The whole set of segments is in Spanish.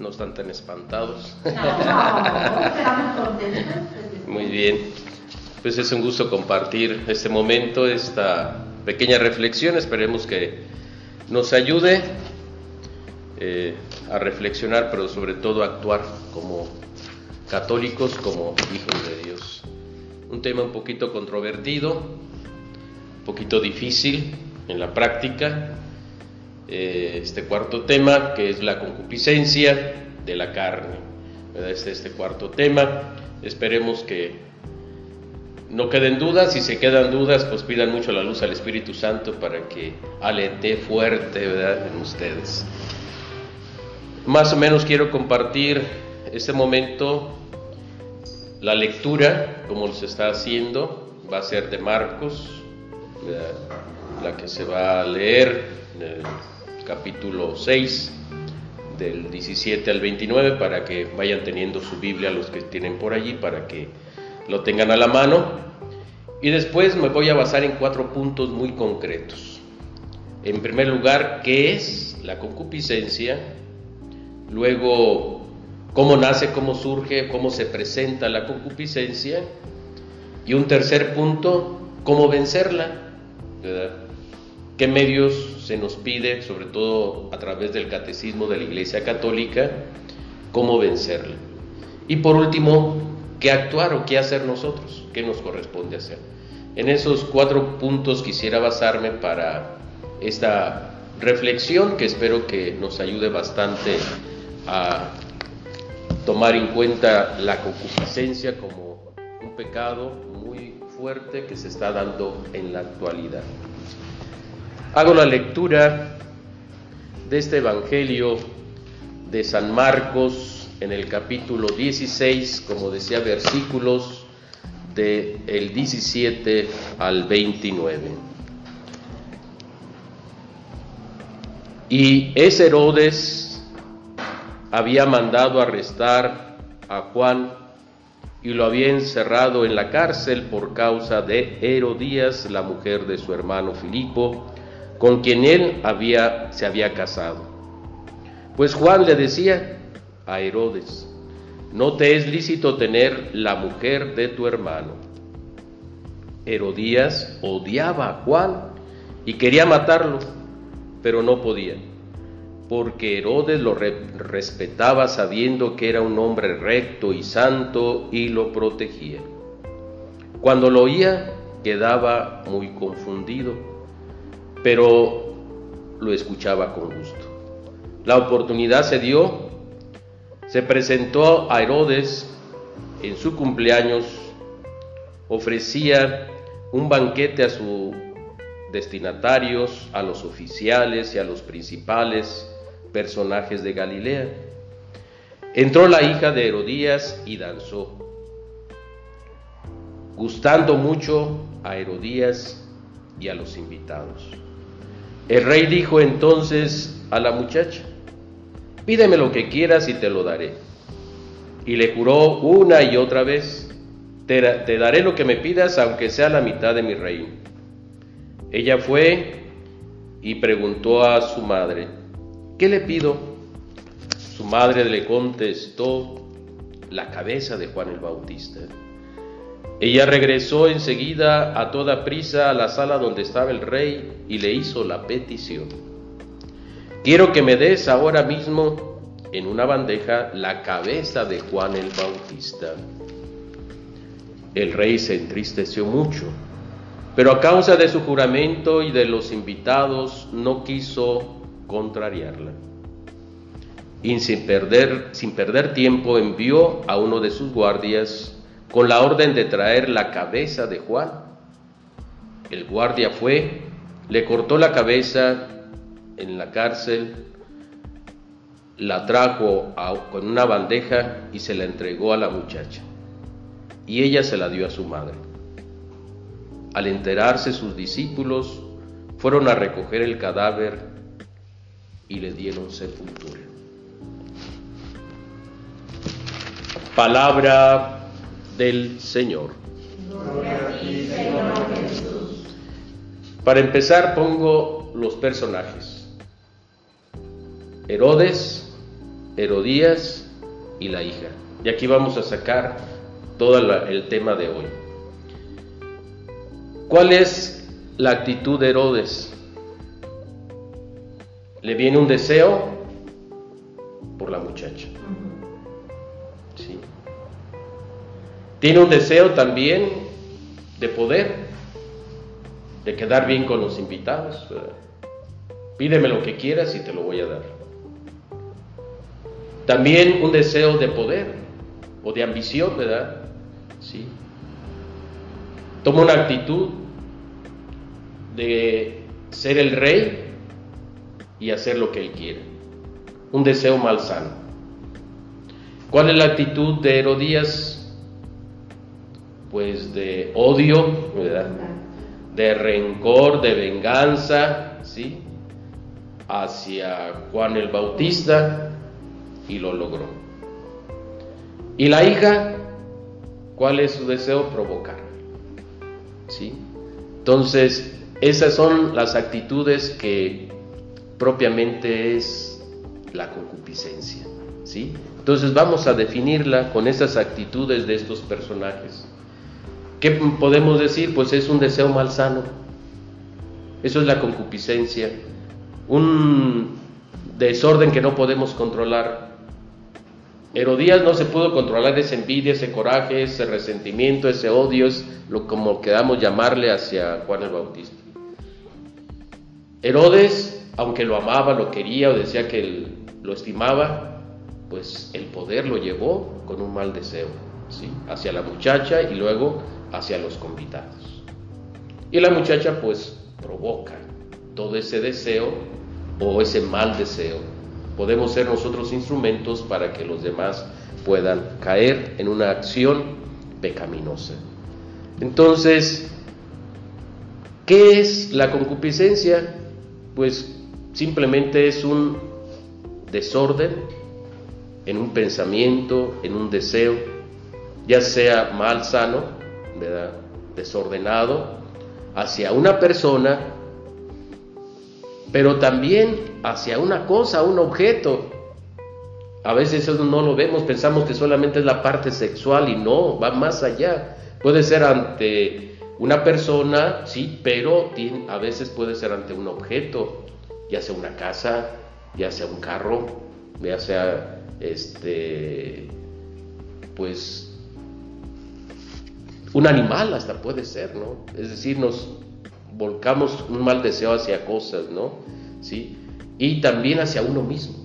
No están tan espantados. Contentos. Muy bien. Pues es un gusto compartir este momento, esta pequeña reflexión. Esperemos que nos ayude eh, a reflexionar, pero sobre todo a actuar como católicos, como hijos de Dios. Un tema un poquito controvertido, un poquito difícil en la práctica, eh, este cuarto tema, que es la concupiscencia de la carne. Este, este cuarto tema. Esperemos que no queden dudas. Si se quedan dudas, pues pidan mucho la luz al Espíritu Santo para que alete fuerte ¿verdad? en ustedes. Más o menos quiero compartir este momento. La lectura, como se está haciendo, va a ser de Marcos, la que se va a leer capítulo 6, del 17 al 29, para que vayan teniendo su Biblia los que tienen por allí, para que lo tengan a la mano. Y después me voy a basar en cuatro puntos muy concretos. En primer lugar, ¿qué es la concupiscencia? Luego, ¿cómo nace, cómo surge, cómo se presenta la concupiscencia? Y un tercer punto, ¿cómo vencerla? ¿Qué medios se nos pide, sobre todo a través del catecismo de la Iglesia Católica, cómo vencerla. Y por último, qué actuar o qué hacer nosotros, qué nos corresponde hacer. En esos cuatro puntos quisiera basarme para esta reflexión que espero que nos ayude bastante a tomar en cuenta la concupiscencia como un pecado muy fuerte que se está dando en la actualidad. Hago la lectura de este Evangelio de San Marcos en el capítulo 16, como decía, versículos del el 17 al 29. Y ese Herodes había mandado arrestar a Juan y lo había encerrado en la cárcel por causa de Herodías, la mujer de su hermano Filipo, con quien él se había casado. Pues Juan le decía a Herodes, no te es lícito tener la mujer de tu hermano. Herodías odiaba a Juan y quería matarlo, pero no podía, porque Herodes lo respetaba sabiendo que era un hombre recto y santo y lo protegía. Cuando lo oía, quedaba muy confundido pero lo escuchaba con gusto. La oportunidad se dio, se presentó a Herodes en su cumpleaños, ofrecía un banquete a sus destinatarios, a los oficiales y a los principales personajes de Galilea. Entró la hija de Herodías y danzó, gustando mucho a Herodías y a los invitados. El rey dijo entonces a la muchacha, pídeme lo que quieras y te lo daré. Y le juró una y otra vez, te, daré lo que me pidas aunque sea la mitad de mi reino. Ella fue y preguntó a su madre, ¿qué le pido? Su madre le contestó, la cabeza de Juan el Bautista. Ella regresó enseguida a toda prisa a la sala donde estaba el rey y le hizo la petición. Quiero que me des ahora mismo en una bandeja la cabeza de Juan el Bautista. El rey se entristeció mucho, pero a causa de su juramento y de los invitados no quiso contrariarla. Y sin perder, sin perder tiempo envió a uno de sus guardias con la orden de traer la cabeza de Juan. El guardia fue, le cortó la cabeza en la cárcel, la trajo con una bandeja y se la entregó a la muchacha. Y ella se la dio a su madre. Al enterarse sus discípulos, fueron a recoger el cadáver y le dieron sepultura. Palabra del Señor. Para empezar pongo los personajes. Herodes, Herodías y la hija. Y aquí vamos a sacar todo el tema de hoy. ¿Cuál es la actitud de Herodes? Le viene un deseo por la muchacha. Tiene un deseo también de poder, de quedar bien con los invitados. Pídeme lo que quieras y te lo voy a dar. También un deseo de poder o de ambición, ¿verdad? Sí. Toma una actitud de ser el rey y hacer lo que él quiere. Un deseo malsano. ¿Cuál es la actitud de Herodías? Pues de odio. De rencor, de venganza, ¿sí? Hacia Juan el Bautista y lo logró. Y la hija, ¿cuál es su deseo? Provocar. ¿Sí? Entonces, esas son las actitudes que propiamente es la concupiscencia. ¿sí? Entonces vamos a definirla con esas actitudes de estos personajes. ¿Qué podemos decir? Pues es un deseo malsano. Eso es la concupiscencia. Un desorden que no podemos controlar. Herodías no se pudo controlar esa envidia, ese coraje, ese resentimiento, ese odio, es lo como queramos llamarle hacia Juan el Bautista. Herodes, aunque lo amaba, lo quería o decía que lo estimaba, pues el poder lo llevó con un mal deseo, hacia la muchacha y luego hacia los convidados. Y la muchacha pues provoca todo ese deseo o ese mal deseo. Podemos ser nosotros instrumentos para que los demás puedan caer en una acción pecaminosa. Entonces, ¿qué es la concupiscencia? pues simplemente es un desorden en un pensamiento, en un deseo, ya sea mal sano, desordenado, hacia una persona, pero también hacia una cosa, un objeto. A veces eso no lo vemos, pensamos que solamente es la parte sexual y no, va más allá. Puede ser ante una persona, sí, pero a veces puede ser ante un objeto, ya sea una casa, ya sea un carro, ya sea este, pues un animal hasta puede ser, ¿no? Es decir, nos volcamos un mal deseo hacia cosas, ¿no? ¿Sí? Y también hacia uno mismo.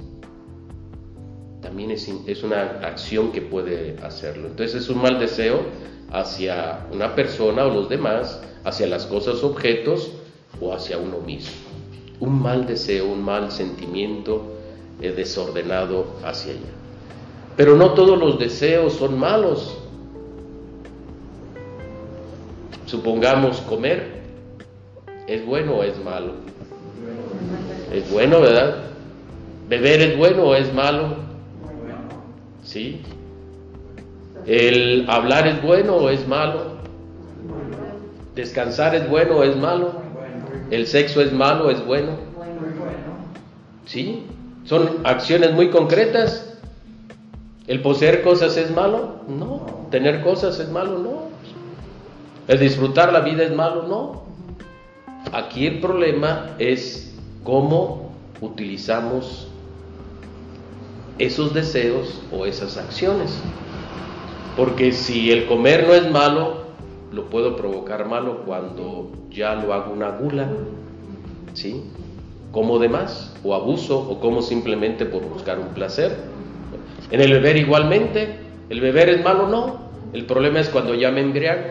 También es, es una acción que puede hacerlo. Entonces es un mal deseo hacia una persona o los demás, hacia las cosas, objetos o hacia uno mismo. Un mal deseo, un mal sentimiento eh, desordenado hacia allá. Pero no todos los deseos son malos. Supongamos comer, ¿es bueno o es malo? Es bueno, ¿verdad? Beber es bueno o es malo? ¿Sí? ¿El hablar es bueno o es malo? ¿Descansar es bueno o es malo? ¿El sexo es malo o es bueno? ¿Sí? Son acciones muy concretas. ¿El poseer cosas es malo? No. ¿Tener cosas es malo? No. ¿El disfrutar la vida es malo? No. Aquí el problema es cómo utilizamos esos deseos o esas acciones. Porque si el comer no es malo, lo puedo provocar malo cuando ya lo hago una gula, ¿sí? Como de más, o abuso, o como simplemente por buscar un placer. En el beber igualmente, el beber es malo, no. El problema es cuando ya me embriago,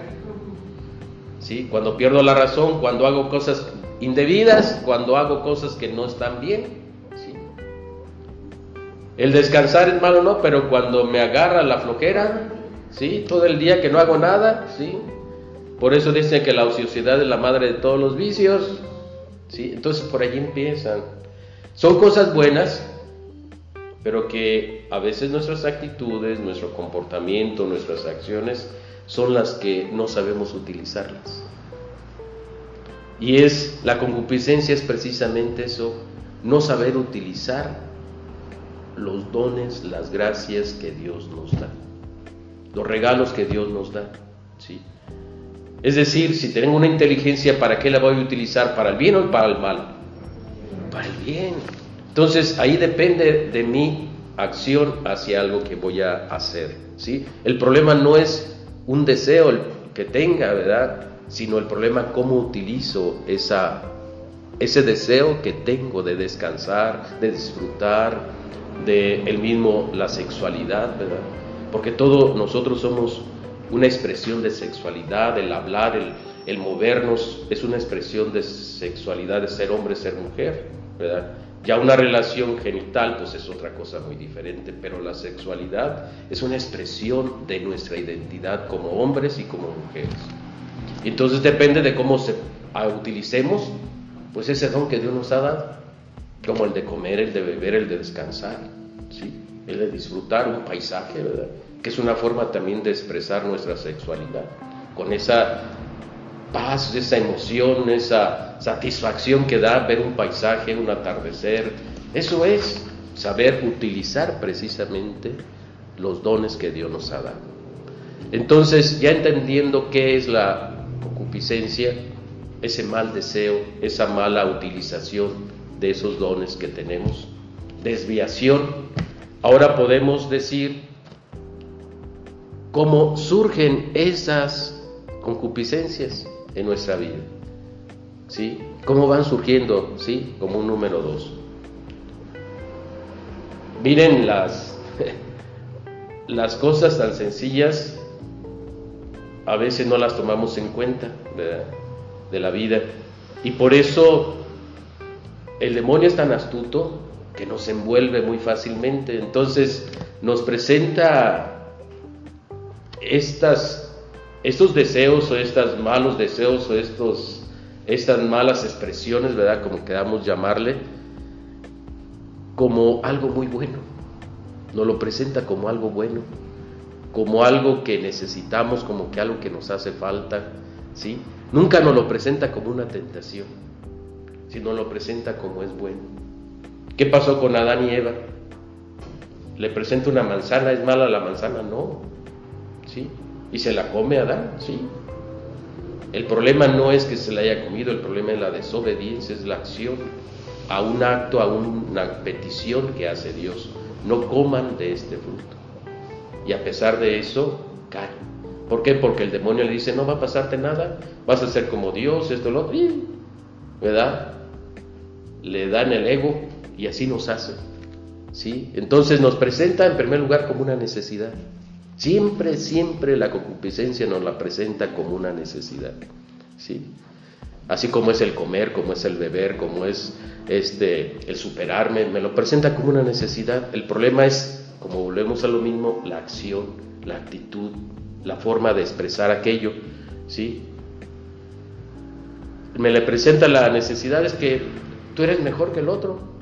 Cuando pierdo la razón, cuando hago cosas indebidas, cuando hago cosas que no están bien, ¿sí? El descansar es malo, no, pero cuando me agarra la flojera, ¿sí? Todo el día que no hago nada, ¿sí? Por eso dicen que la ociosidad es la madre de todos los vicios, ¿sí? Entonces por allí empiezan. Son cosas buenas, pero que a veces nuestras actitudes, nuestro comportamiento, nuestras acciones son las que no sabemos utilizarlas. Y es la concupiscencia es precisamente eso, no saber utilizar los dones, las gracias que Dios nos da, los regalos que Dios nos da. ¿sí? Es decir, si tengo una inteligencia, ¿para qué la voy a utilizar? ¿Para el bien o para el mal? Para el bien. Entonces ahí depende de mi acción hacia algo que voy a hacer. ¿sí? El problema no es un deseo que tenga, ¿verdad? Sino el problema cómo utilizo esa, ese deseo que tengo de descansar, de disfrutar, de el mismo la sexualidad, ¿verdad? Porque todos nosotros somos una expresión de sexualidad, el hablar, el, el movernos, es una expresión de sexualidad, de ser hombre, ser mujer, ¿verdad? Ya una relación genital pues es otra cosa muy diferente, pero la sexualidad es una expresión de nuestra identidad como hombres y como mujeres. Entonces depende de cómo se utilicemos pues ese don que Dios nos ha dado, como el de comer, el de beber, el de descansar, ¿sí? el de disfrutar un paisaje, ¿verdad? que es una forma también de expresar nuestra sexualidad, con esa paz, esa emoción, esa satisfacción que da ver un paisaje, un atardecer. Eso es saber utilizar precisamente los dones que Dios nos ha dado. Entonces, ya entendiendo qué es la concupiscencia, ese mal deseo, esa mala utilización de esos dones que tenemos, desviación, ahora podemos decir cómo surgen esas concupiscencias en nuestra vida. ¿Sí? ¿Cómo van surgiendo? ¿Sí? Como un número dos. Miren las, las cosas tan sencillas, a veces no las tomamos en cuenta de la vida. Y por eso el demonio es tan astuto que nos envuelve muy fácilmente. Entonces nos presenta estas estos deseos o estos malos deseos o estos, estas malas expresiones, ¿verdad? Como queramos llamarle, como algo muy bueno. Nos lo presenta como algo bueno, como algo que necesitamos, como que algo que nos hace falta, ¿sí? Nunca nos lo presenta como una tentación, sino lo presenta como es bueno. ¿Qué pasó con Adán y Eva? ¿Le presenta una manzana? ¿Es mala la manzana? No. Y se la come Adán, sí. El problema no es que se la haya comido, el problema es la desobediencia, es la acción a un acto, a una petición que hace Dios. No coman de este fruto. Y a pesar de eso, caen. ¿Por qué? Porque el demonio le dice, no va a pasarte nada, vas a ser como Dios, esto, lo otro, ¿verdad? Le dan el ego y así nos hace. ¿sí? Entonces nos presenta en primer lugar como una necesidad. Siempre, siempre la concupiscencia nos la presenta como una necesidad. ¿sí? Así como es el comer, como es el beber, como es este, el superarme, me lo presenta como una necesidad. El problema es, como volvemos a lo mismo, la acción, la actitud, la forma de expresar aquello. ¿sí? Me le presenta la necesidad es que tú eres mejor que el otro.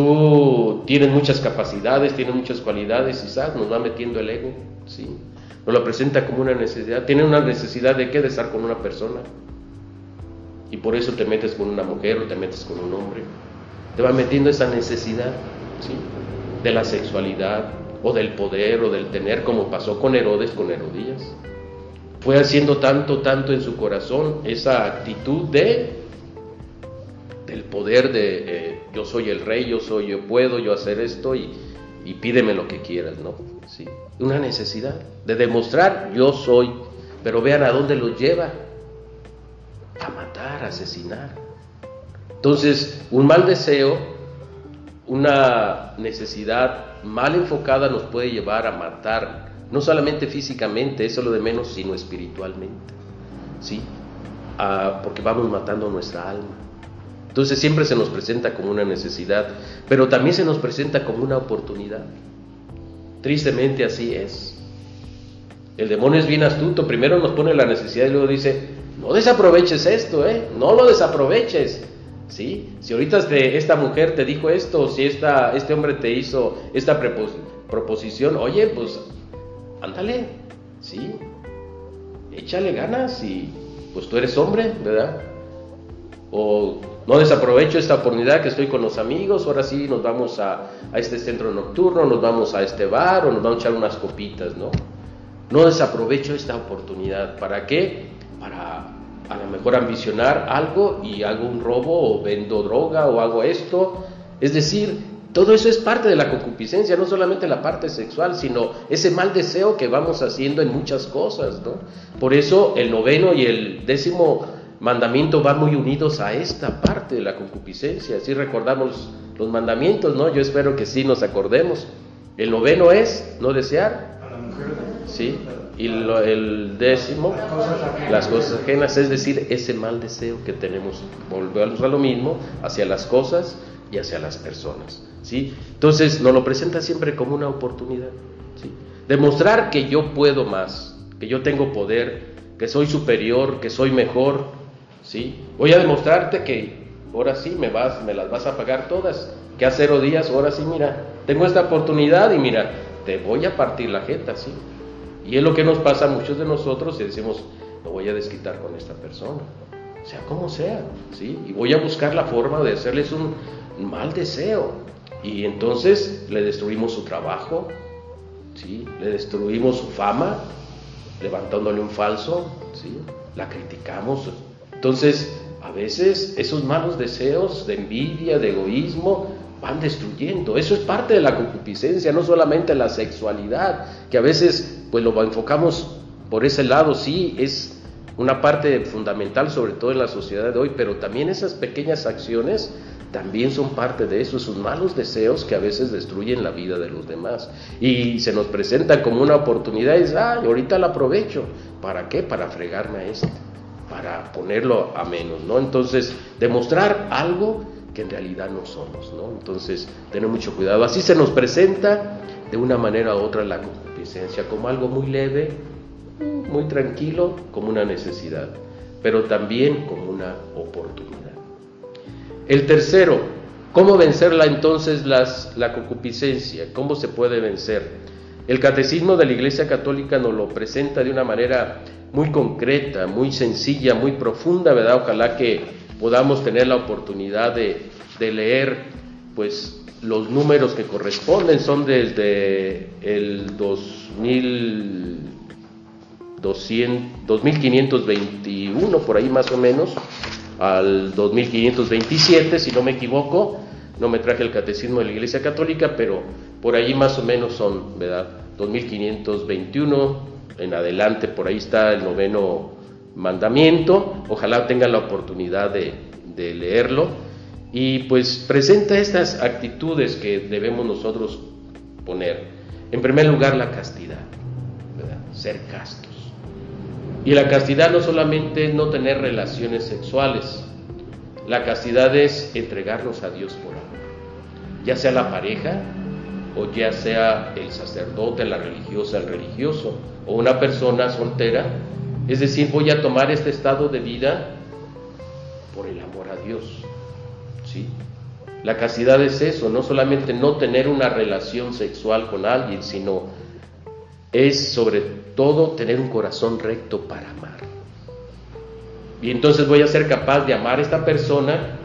Tú tienes muchas capacidades, tienes muchas cualidades, quizás nos va metiendo el ego, ¿sí? Nos lo presenta como una necesidad. Tiene una necesidad de qué? De estar con una persona. Y por eso te metes con una mujer o te metes con un hombre. Te va metiendo esa necesidad, ¿sí? De la sexualidad o del poder o del tener, como pasó con Herodes, con Herodías. Fue haciendo tanto, tanto en su corazón esa actitud de el poder de eh, yo soy el rey, yo soy, yo puedo, yo hacer esto y, pídeme lo que quieras, ¿no? Sí, una necesidad de demostrar yo soy, pero vean a dónde los lleva, a matar, a asesinar. Entonces, un mal deseo, una necesidad mal enfocada nos puede llevar a matar, no solamente físicamente, eso es lo de menos, sino espiritualmente, ¿sí? Ah, porque vamos matando nuestra alma. Entonces siempre se nos presenta como una necesidad, pero también se nos presenta como una oportunidad. Tristemente así es. El demonio es bien astuto, primero nos pone la necesidad y luego dice, no desaproveches esto, ¿eh? no lo desaproveches. ¿Sí? Si ahorita esta mujer te dijo esto, si este hombre te hizo esta proposición, oye, pues ándale, ¿sí? Échale ganas y pues tú eres hombre, ¿verdad? O No desaprovecho esta oportunidad que estoy con los amigos, ahora sí nos vamos a, este centro nocturno, nos vamos a este bar o nos vamos a echar unas copitas, ¿no? No desaprovecho esta oportunidad. ¿Para qué? Para a lo mejor ambicionar algo y hago un robo o vendo droga o hago esto. Es decir, todo eso es parte de la concupiscencia, no solamente la parte sexual, sino ese mal deseo que vamos haciendo en muchas cosas, ¿no? Por eso el noveno y el décimo mandamiento van muy unidos a esta parte de la concupiscencia. Si recordamos los mandamientos, ¿no? Yo espero que sí nos acordemos. El noveno es no desear. Sí. Y el décimo, las cosas ajenas, es decir, ese mal deseo que tenemos, volvemos a lo mismo, hacia las cosas y hacia las personas. ¿sí? Entonces nos lo presenta siempre como una oportunidad. ¿sí? Demostrar que yo puedo más, que yo tengo poder, que soy superior, que soy mejor. ¿Sí? Voy a demostrarte que ahora sí me, me las vas a pagar todas. Que hace cero días, ahora sí, mira, tengo esta oportunidad y mira, te voy a partir la jeta, ¿sí? Y es lo que nos pasa a muchos de nosotros y decimos, lo voy a desquitar con esta persona, sea como sea, ¿sí? Y voy a buscar la forma de hacerles un mal deseo. Y entonces le destruimos su trabajo, ¿sí? Le destruimos su fama, levantándole un falso, ¿sí? La criticamos. Entonces, a veces esos malos deseos de envidia, de egoísmo, van destruyendo. Eso es parte de la concupiscencia, no solamente la sexualidad, que a veces pues lo enfocamos por ese lado, sí, es una parte fundamental, sobre todo en la sociedad de hoy, pero también esas pequeñas acciones también son parte de eso, esos malos deseos que a veces destruyen la vida de los demás. Y se nos presentan como una oportunidad y ah, ahorita la aprovecho. ¿Para qué? Para fregarme a este, para ponerlo a menos, ¿no? Entonces, demostrar algo que en realidad no somos, ¿no? Entonces, tener mucho cuidado. Así se nos presenta de una manera u otra la concupiscencia, como algo muy leve, muy tranquilo, como una necesidad, pero también como una oportunidad. El tercero, ¿cómo vencerla entonces las, la concupiscencia? ¿Cómo se puede vencer? El catecismo de la Iglesia Católica nos lo presenta de una manera muy concreta, muy sencilla, muy profunda, ¿verdad? Ojalá que podamos tener la oportunidad de, leer pues los números que corresponden. Son desde el 2521 por ahí más o menos al 2527 si no me equivoco. No me traje el catecismo de la Iglesia Católica pero por ahí más o menos son verdad 2521 en adelante por ahí está el noveno mandamiento, ojalá tengan la oportunidad de, leerlo, y pues presenta estas actitudes que debemos nosotros poner. En primer lugar, la castidad, ser castos. Y la castidad no solamente no tener relaciones sexuales, la castidad es entregarnos a Dios por amor, ya sea la pareja o ya sea el sacerdote, la religiosa, el religioso, o una persona soltera, es decir, voy a tomar este estado de vida por el amor a Dios. ¿sí? La castidad es eso, no solamente no tener una relación sexual con alguien, sino es sobre todo tener un corazón recto para amar. Y entonces voy a ser capaz de amar a esta persona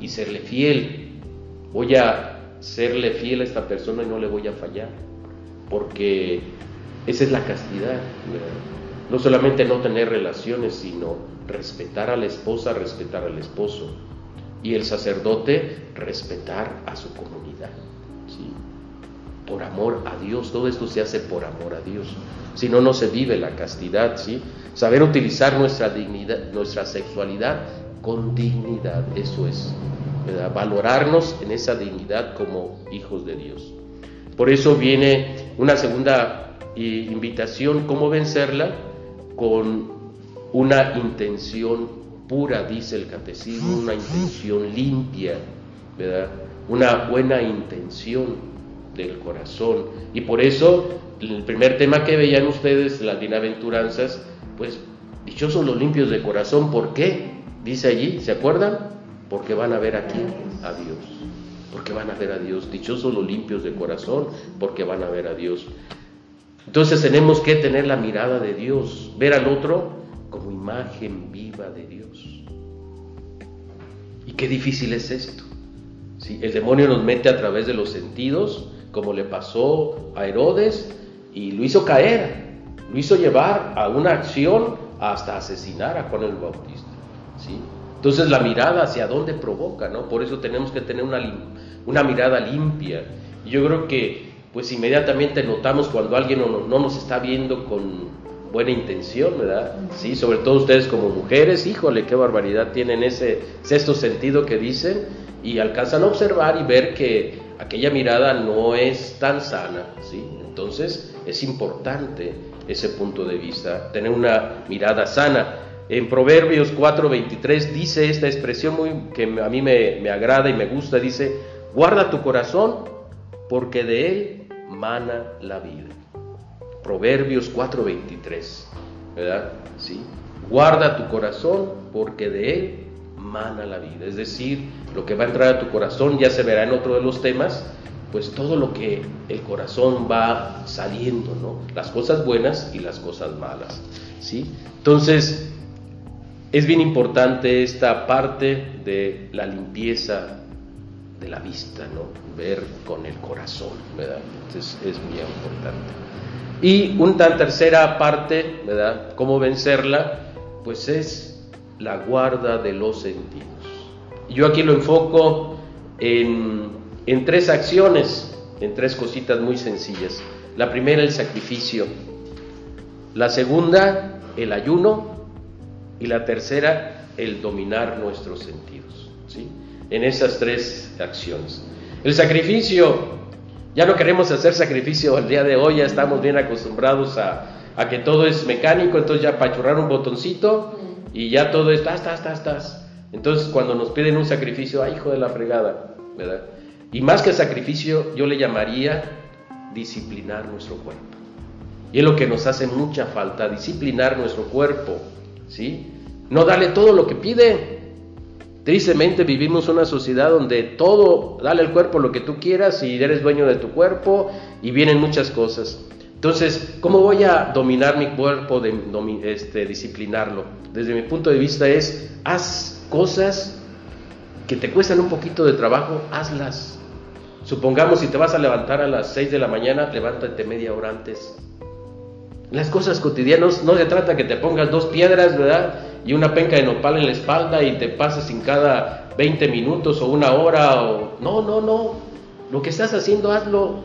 y serle fiel. Voy a serle fiel a esta persona y no le voy a fallar, porque esa es la castidad no solamente no tener relaciones, sino respetar a la esposa, respetar al esposo. Y el sacerdote, respetar a su comunidad. ¿sí? Por amor a Dios, todo esto se hace por amor a Dios. Si no, no se vive la castidad. ¿sí? Saber utilizar nuestra dignidad, nuestra sexualidad con dignidad, eso es. Valorarnos en esa dignidad como hijos de Dios. Por eso viene una segunda eh, invitación, ¿cómo vencerla? con una intención pura, dice el catecismo, una intención limpia, ¿verdad? Una buena intención del corazón. Y por eso, el primer tema que veían ustedes, las bienaventuranzas, pues dichosos los limpios de corazón, ¿por qué? Dice allí, ¿se acuerdan? Porque van a ver aquí a Dios. Porque van a ver a Dios. Dichosos los limpios de corazón, porque van a ver a Dios. Entonces tenemos que tener la mirada de Dios, ver al otro como imagen viva de Dios. Y qué difícil es esto. El demonio nos mete a través de los sentidos, como le pasó a Herodes, y lo hizo caer, lo hizo llevar a una acción hasta asesinar a Juan el Bautista. ¿sí? Entonces la mirada hacia dónde provoca, ¿no? Por eso tenemos que tener una, una mirada limpia. Y yo creo que pues inmediatamente notamos cuando alguien no, no, nos está viendo con buena intención, ¿verdad? Sí, sobre todo ustedes como mujeres, híjole, qué barbaridad tienen ese sexto sentido que dicen y alcanzan a observar y ver que aquella mirada no es tan sana, ¿sí? Entonces es importante ese punto de vista, tener una mirada sana. En Proverbios 4:23 dice esta expresión muy, que a mí me, me agrada y me gusta, dice, guarda tu corazón porque de él mana la vida. Proverbios 4:23, ¿verdad? Sí. Guarda tu corazón porque de él mana la vida. Es decir, lo que va a entrar a tu corazón ya se verá en otro de los temas, pues todo lo que el corazón va saliendo, ¿no? Las cosas buenas y las cosas malas, ¿sí? Entonces, es bien importante esta parte de la limpieza de la vista, ¿no? Ver con el corazón, ¿verdad? Entonces, es muy importante. Y una tercera parte, ¿verdad? ¿Cómo vencerla? Pues es la guarda de los sentidos. Yo aquí lo enfoco en en tres acciones, en tres cositas muy sencillas. La primera, el sacrificio. La segunda, el ayuno. Y la tercera, el dominar nuestros sentidos. ¿sí? En esas tres acciones. El sacrificio, ya no queremos hacer sacrificio al día de hoy, ya estamos bien acostumbrados a, que todo es mecánico, entonces ya pachurrar un botoncito y ya todo está, estás, estás, estás. Entonces cuando nos piden un sacrificio, ay hijo de la fregada, ¿verdad? Y más que sacrificio, yo le llamaría disciplinar nuestro cuerpo. Y es lo que nos hace mucha falta, disciplinar nuestro cuerpo, ¿sí? No darle todo lo que pide. Tristemente vivimos una sociedad donde todo, dale al cuerpo lo que tú quieras y eres dueño de tu cuerpo y vienen muchas cosas. Entonces, ¿cómo voy a dominar mi cuerpo, este, disciplinarlo? Desde mi punto de vista es, haz cosas que te cuestan un poquito de trabajo, hazlas. Supongamos si te vas a levantar a las 6 de la mañana, levántate media hora antes. Las cosas cotidianas no se trata que te pongas dos piedras, ¿verdad? Y una penca de nopal en la espalda y te pases en cada 20 minutos o una hora no, no, no. Lo que estás haciendo hazlo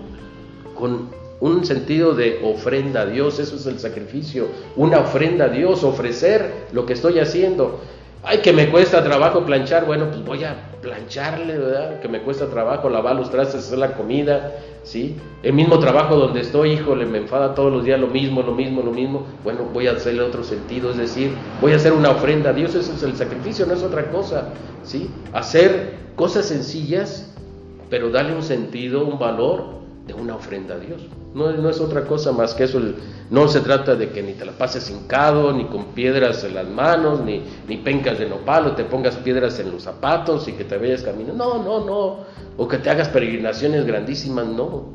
con un sentido de ofrenda a Dios, eso es el sacrificio, una ofrenda a Dios, ofrecer lo que estoy haciendo. Ay, que me cuesta trabajo planchar, bueno, pues voy a plancharle, ¿verdad? Que me cuesta trabajo lavar los trastes, hacer la comida, ¿sí? El mismo trabajo donde estoy, híjole, me enfada todos los días lo mismo, lo mismo, lo mismo. Bueno, voy a hacerle otro sentido, es decir, voy a hacer una ofrenda a Dios, ese es el sacrificio, no es otra cosa, ¿sí? Hacer cosas sencillas, pero darle un sentido, un valor de una ofrenda a Dios. No, es otra cosa más que eso. No se trata de que ni te la pases hincado, ni con piedras en las manos, ni, ni pencas de nopal, o te pongas piedras en los zapatos y que te vayas caminando. No, no, no. O que te hagas peregrinaciones grandísimas. No.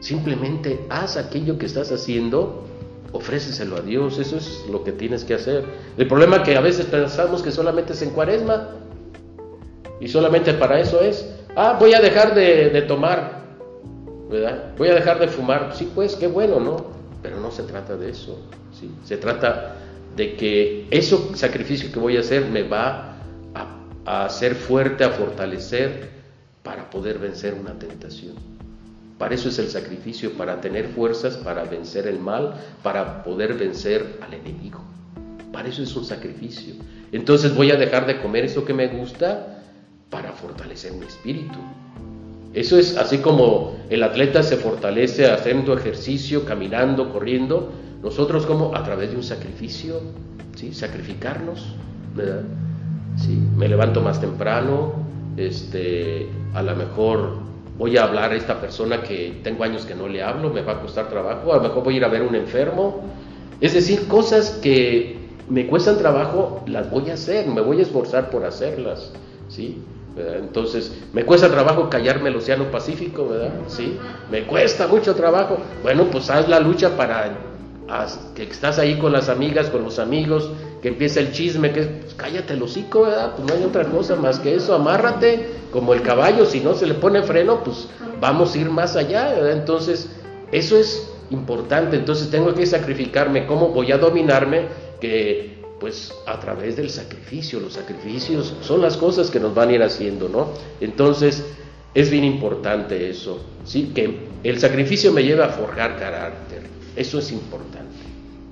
Simplemente haz aquello que estás haciendo, ofréceselo a Dios. Eso es lo que tienes que hacer. El problema es que a veces pensamos que solamente es en cuaresma. Y solamente para eso es. Ah, voy a dejar de, de tomar Voy a dejar de fumar, sí, pues qué bueno, ¿no? Pero no se trata de eso, ¿sí? Se trata de que ese sacrificio que voy a hacer me va a, hacer fuerte, a fortalecer para poder vencer una tentación. Para eso es el sacrificio, para tener fuerzas, para vencer el mal, para poder vencer al enemigo. Para eso es un sacrificio. Entonces voy a dejar de comer eso que me gusta para fortalecer mi espíritu, eso es así como el atleta se fortalece haciendo ejercicio, caminando, corriendo. Nosotros como a través de un sacrificio, ¿sí? Sacrificarnos. ¿Sí? Me levanto más temprano, este, a lo mejor voy a hablar a esta persona que tengo años que no le hablo, me va a costar trabajo, a lo mejor voy a ir a ver un enfermo. Es decir, cosas que me cuestan trabajo, las voy a hacer, me voy a esforzar por hacerlas, ¿sí? Entonces, me cuesta trabajo callarme el Océano Pacífico, ¿verdad? Sí, me cuesta mucho trabajo. Bueno, pues haz la lucha para que estás ahí con las amigas, con los amigos, que empieza el chisme, que pues, cállate el hocico, ¿verdad? Pues no hay otra cosa más que eso, amárrate como el caballo, si no se le pone freno, pues vamos a ir más allá, ¿verdad? Entonces, eso es importante, entonces tengo que sacrificarme, ¿cómo voy a dominarme? Que pues a través del sacrificio, los sacrificios son las cosas que nos van a ir haciendo, ¿no? Entonces, es bien importante eso, ¿sí? Que el sacrificio me lleva a forjar carácter, eso es importante.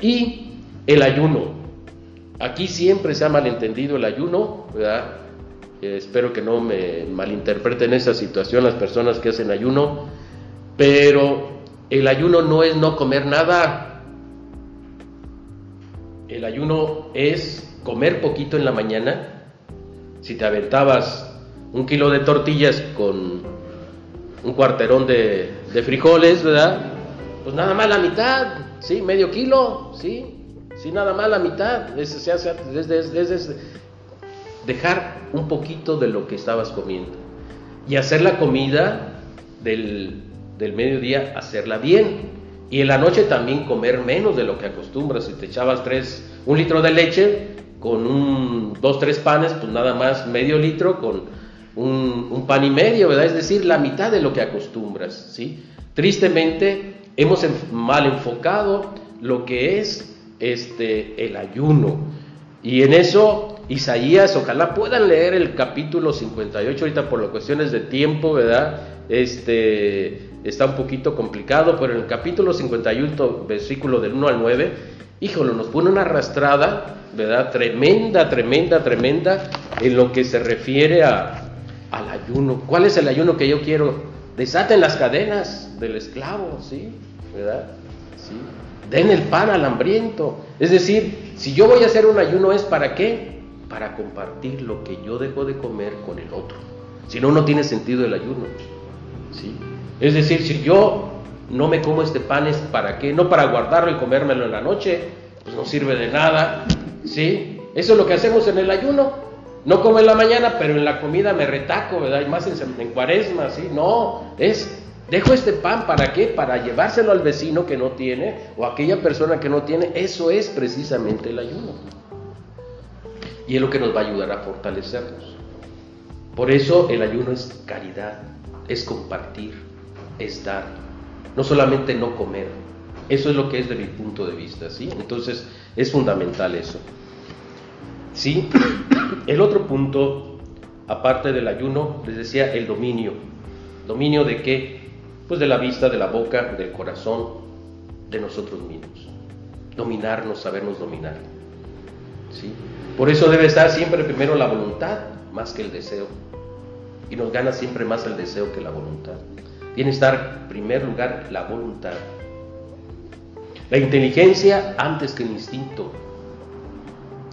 Y el ayuno, aquí siempre se ha malentendido el ayuno, ¿verdad? Eh, espero que no me malinterpreten esa situación las personas que hacen ayuno, pero el ayuno no es no comer nada. El ayuno es comer poquito en la mañana. Si te aventabas un kilo de tortillas con un cuarterón de, frijoles, ¿verdad? Pues nada más la mitad, ¿sí? Medio kilo, ¿sí? Sí, nada más la mitad. Es, hace, es, dejar un poquito de lo que estabas comiendo. Y hacer la comida del, del mediodía hacerla bien. Y en la noche también comer menos de lo que acostumbras. Si te echabas tres, un litro de leche con un, dos, tres panes, pues nada más medio litro con un, pan y medio, ¿verdad? Es decir, la mitad de lo que acostumbras, ¿sí? Tristemente hemos mal enfocado lo que es este, el ayuno. Y en eso Isaías, ojalá puedan leer el capítulo 58 ahorita por las cuestiones de tiempo, ¿verdad? Este, está un poquito complicado, pero en el capítulo 51, versículo del 1 al 9, híjole, nos pone una arrastrada, ¿verdad? Tremenda, tremenda, tremenda en lo que se refiere a, al ayuno. ¿Cuál es el ayuno que yo quiero? Desaten las cadenas del esclavo, ¿sí? ¿Verdad? ¿Sí? Den el pan al hambriento. Es decir, si yo voy a hacer un ayuno es para qué? Para compartir lo que yo dejo de comer con el otro. Si no, no tiene sentido el ayuno. ¿Sí? Es decir, si yo no me como este pan es para qué, no para guardarlo y comérmelo en la noche, pues no sirve de nada, ¿sí? Eso es lo que hacemos en el ayuno. No como en la mañana, pero en la comida me retaco, ¿verdad? Y más en, cuaresma, ¿sí? No, es, dejo este pan para qué? Para llevárselo al vecino que no tiene o a aquella persona que no tiene. Eso es precisamente el ayuno. Y es lo que nos va a ayudar a fortalecernos. Por eso el ayuno es caridad, es compartir, es dar, no solamente no comer. Eso es lo que es de mi punto de vista, ¿sí? Entonces es fundamental eso. ¿Sí? El otro punto, aparte del ayuno, les decía el dominio. ¿Dominio de qué? Pues de la vista, de la boca, del corazón, de nosotros mismos. Dominarnos, sabernos dominar. ¿Sí? Por eso debe estar siempre primero la voluntad más que el deseo. Y nos gana siempre más el deseo que la voluntad. Tiene que estar en primer lugar la voluntad. La inteligencia antes que el instinto.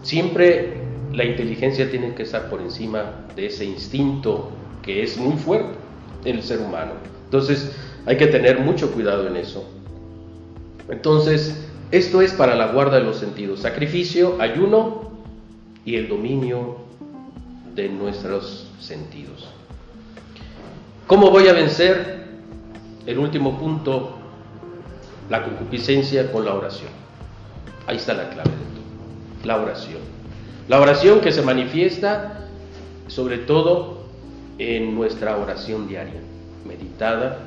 Siempre la inteligencia tiene que estar por encima de ese instinto que es muy fuerte en el ser humano. Entonces hay que tener mucho cuidado en eso. Entonces, esto es para la guarda de los sentidos. Sacrificio, ayuno y el dominio de nuestros sentidos. ¿Cómo voy a vencer el último punto, la concupiscencia con la oración. Ahí está la clave de todo, la oración. La oración que se manifiesta sobre todo en nuestra oración diaria, meditada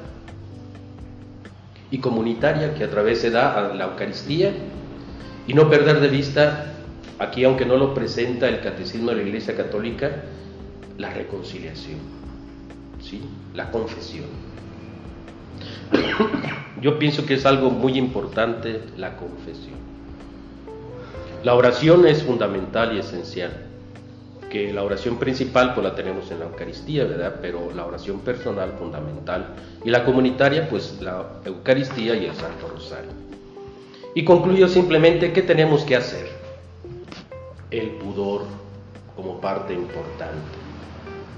y comunitaria que a través se da a la Eucaristía y no perder de vista, aquí aunque no lo presenta el Catecismo de la Iglesia Católica, la reconciliación, ¿sí? la confesión. Yo pienso que es algo muy importante la confesión. La oración es fundamental y esencial. Que la oración principal pues la tenemos en la Eucaristía, ¿verdad? Pero la oración personal fundamental y la comunitaria pues la Eucaristía y el Santo Rosario. Y concluyo simplemente qué tenemos que hacer. El pudor como parte importante.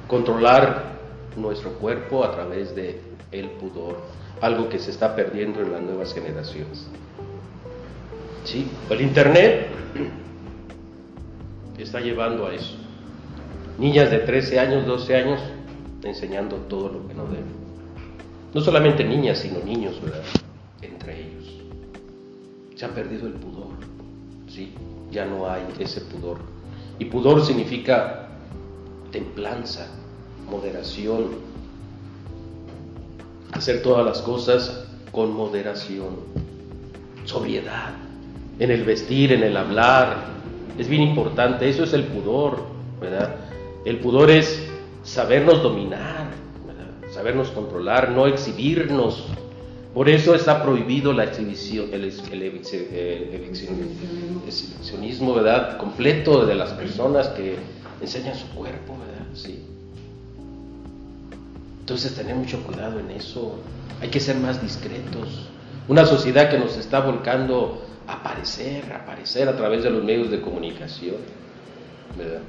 Controlar nuestro cuerpo a través de el pudor algo que se está perdiendo en las nuevas generaciones. ¿Sí? El Internet está llevando a eso. Niñas de 13 años, 12 años, enseñando todo lo que no deben. No solamente niñas, sino niños, ¿verdad? Entre ellos. Se ha perdido el pudor. ¿Sí? ya no hay ese pudor. Y pudor significa templanza, moderación, hacer todas las cosas con moderación, sobriedad, en el vestir, en el hablar. Es bien importante, eso es el pudor, ¿verdad? El pudor es sabernos dominar, sabernos controlar, no exhibirnos. Por eso está prohibido la el, exhibicionismo, ¿verdad? Completo de las personas que enseñan su cuerpo, ¿verdad? Sí. Entonces tener mucho cuidado en eso. Hay que ser más discretos. Una sociedad que nos está volcando a aparecer, a aparecer a través de los medios de comunicación, ¿verdad?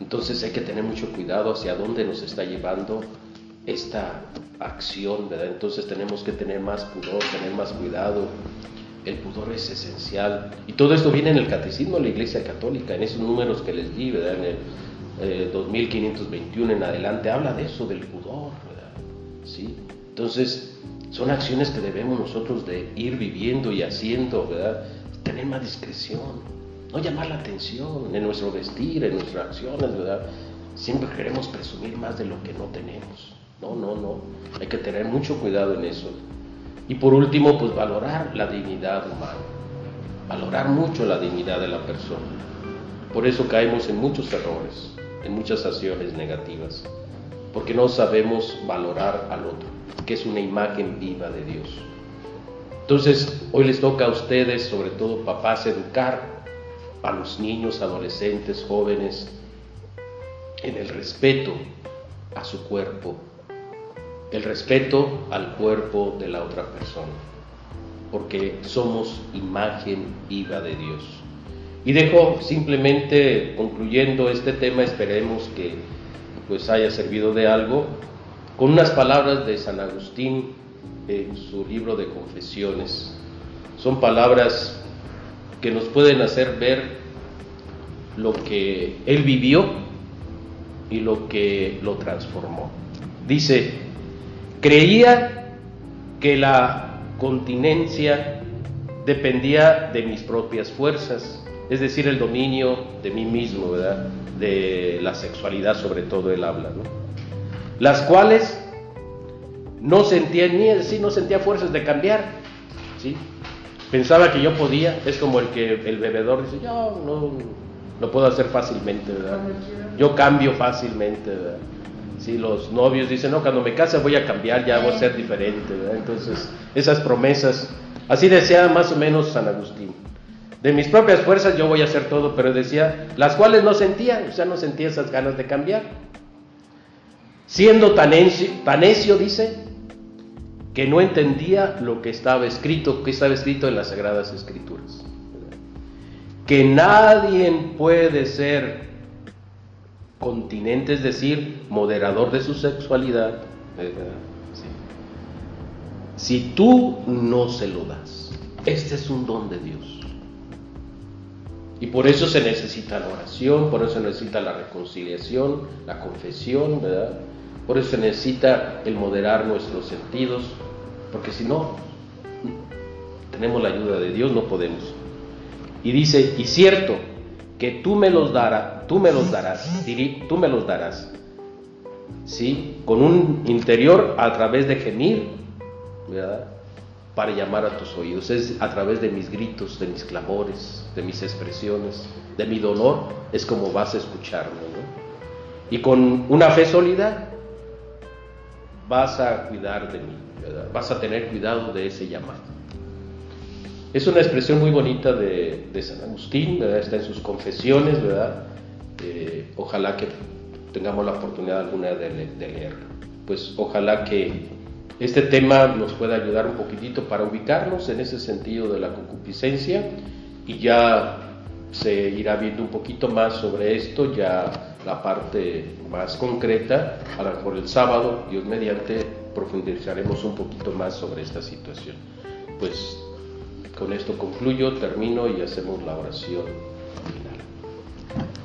Entonces hay que tener mucho cuidado hacia dónde nos está llevando esta acción, ¿verdad? Entonces tenemos que tener más pudor, tener más cuidado. El pudor es esencial. Y todo esto viene en el catecismo de la Iglesia Católica, en esos números que les di, ¿verdad? En el 2521 eh, en adelante, habla de eso, del pudor. ¿Sí? Entonces, son acciones que debemos nosotros de ir viviendo y haciendo, ¿verdad? Tener más discreción, no llamar la atención en nuestro vestir, en nuestras acciones, ¿verdad? Siempre queremos presumir más de lo que no tenemos. No, no, no. Hay que tener mucho cuidado en eso. Y por último, pues valorar la dignidad humana. Valorar mucho la dignidad de la persona. Por eso caemos en muchos errores, en muchas acciones negativas. Porque no sabemos valorar al otro, que es una imagen viva de Dios. Entonces, hoy les toca a ustedes, sobre todo papás, educar a los niños, adolescentes, jóvenes, en el respeto a su cuerpo, el respeto al cuerpo de la otra persona, porque somos imagen viva de Dios. Y dejo simplemente concluyendo este tema, esperemos que pues haya servido de algo, con unas palabras de San Agustín en su libro de confesiones. Son palabras que nos pueden hacer ver lo que él vivió y lo que lo transformó. Dice, creía que la continencia dependía de mis propias fuerzas, es decir, el dominio de mí mismo, ¿verdad? De la sexualidad, sobre todo él habla, ¿no? Las cuales no sentía ni sí, no sentía fuerzas de cambiar, ¿sí? Pensaba que yo podía, es como el que el bebedor dice, yo no, lo puedo hacer fácilmente, ¿verdad? Yo cambio fácilmente, ¿verdad? Si los novios dicen, no, cuando me case voy a cambiar, ya voy a ser diferente, ¿verdad? Entonces, esas promesas, así decía más o menos San Agustín. De mis propias fuerzas yo voy a hacer todo, pero decía, las cuales no sentía, o sea, no sentía esas ganas de cambiar. Siendo tan tan necio dice, que no entendía lo que estaba escrito, que estaba escrito en las Sagradas Escrituras. Que nadie puede ser continente, es decir, moderador de su sexualidad, si tú no se lo das. Este es un don de Dios. Y por eso se necesita la oración, por eso se necesita la reconciliación, la confesión, ¿verdad? Por eso se necesita el moderar nuestros sentidos, porque si no, tenemos la ayuda de Dios, no podemos. Y dice, y cierto, que tú me los darás, tú me los darás, tú me los darás, ¿sí? Con un interior a través de gemir, ¿verdad? Para llamar a tus oídos, es a través de mis gritos, de mis clamores, de mis expresiones, de mi dolor, es como vas a escucharme, ¿no? Y con una fe sólida, vas a cuidar de mí, vas a tener cuidado de ese llamado. Es una expresión muy bonita de, San Agustín, está en sus confesiones, ¿verdad? Eh, ojalá que tengamos la oportunidad alguna de, de leer. Pues ojalá que este tema nos pueda ayudar un poquitito para ubicarnos en ese sentido de la concupiscencia y ya se irá viendo un poquito más sobre esto, ya la parte más concreta, a lo mejor el sábado, Dios mediante, profundizaremos un poquito más sobre esta situación. Pues con esto concluyo, termino y hacemos la oración final.